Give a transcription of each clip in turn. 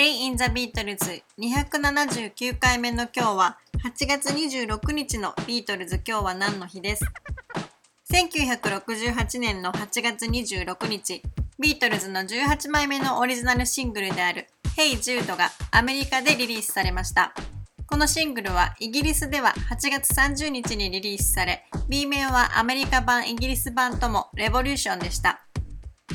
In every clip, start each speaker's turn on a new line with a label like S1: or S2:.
S1: Day in the Beatles 279回目の今日は8月26日のビートルズ。今日は何の日です？1968年の8月26日。ビートルズの18枚目のオリジナルシングルである Hey Jude がアメリカでリリースされました。このシングルはイギリスでは8月30日にリリースされ B 面はアメリカ版イギリス版ともレボリューションでした。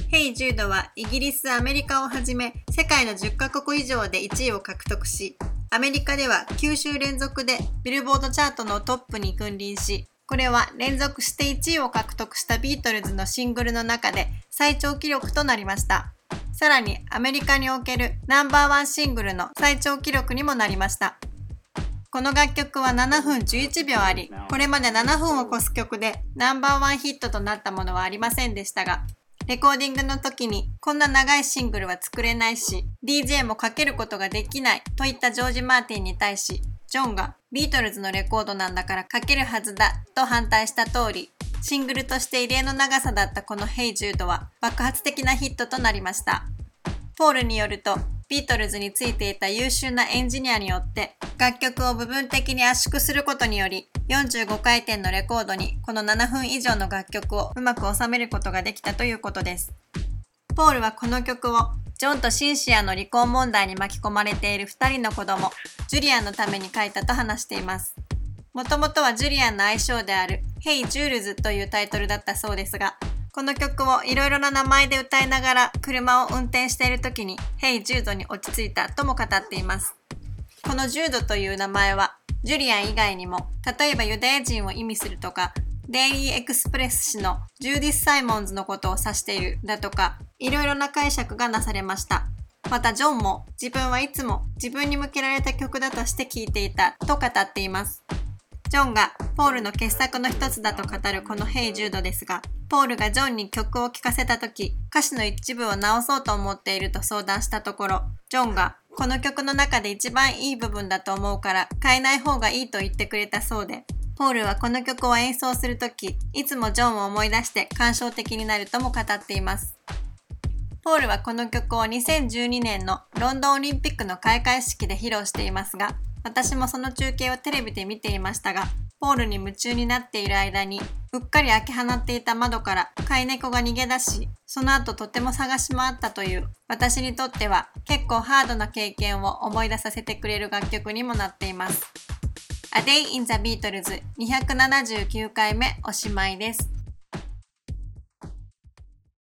S1: ヘイ・ジュードはイギリス、アメリカをはじめ世界の10カ国以上で1位を獲得し、アメリカでは9週連続でビルボードチャートのトップに君臨し、これは連続して1位を獲得したビートルズのシングルの中で最長記録となりました。さらにアメリカにおけるナンバーワンシングルの最長記録にもなりました。この楽曲は7分11秒あり、これまで7分を超す曲でナンバーワンヒットとなったものはありませんでしたが、レコーディングの時にこんな長いシングルは作れないし、DJ もかけることができないといったジョージ・マーティンに対し、ジョンがビートルズのレコードなんだからかけるはずだと反対した通り、シングルとして異例の長さだったこの Hey Jude は爆発的なヒットとなりました。ポールによると、ビートルズについていた優秀なエンジニアによって楽曲を部分的に圧縮することにより45回転のレコードにこの7分以上の楽曲をうまく収めることができたということです。ポールはこの曲をジョンとシンシアの離婚問題に巻き込まれている2人の子供、ジュリアンのために書いたと話しています。もともとはジュリアンの愛称である Hey Jules というタイトルだったそうですが、この曲をいろいろな名前で歌いながら車を運転している時に Hey Jude に落ち着いたとも語っています。このジュードという名前はジュリアン以外にも、例えばユダヤ人を意味するとか、デイリーエクスプレス誌のジューディス・サイモンズのことを指しているだとか、いろいろな解釈がなされました。またジョンも自分はいつも自分に向けられた曲だとして聴いていたと語っています。ジョンがポールの傑作の一つだと語るこのヘイ・ジュードですが、ポールがジョンに曲を聴かせた時、歌詞の一部を直そうと思っていると相談したところ、ジョンがこの曲の中で一番いい部分だと思うから変えない方がいいと言ってくれたそうで、ポールはこの曲を演奏するとき、いつもジョンを思い出して感傷的になるとも語っています。ポールはこの曲を2012年のロンドンオリンピックの開会式で披露していますが、私もその中継をテレビで見ていましたが、ポールに夢中になっている間に、うっかり開け放っていた窓から飼い猫が逃げ出し、その後とても探し回ったという私にとっては結構ハードな経験を思い出させてくれる楽曲にもなっています。A Day in the Beatles 279回目おしまいです。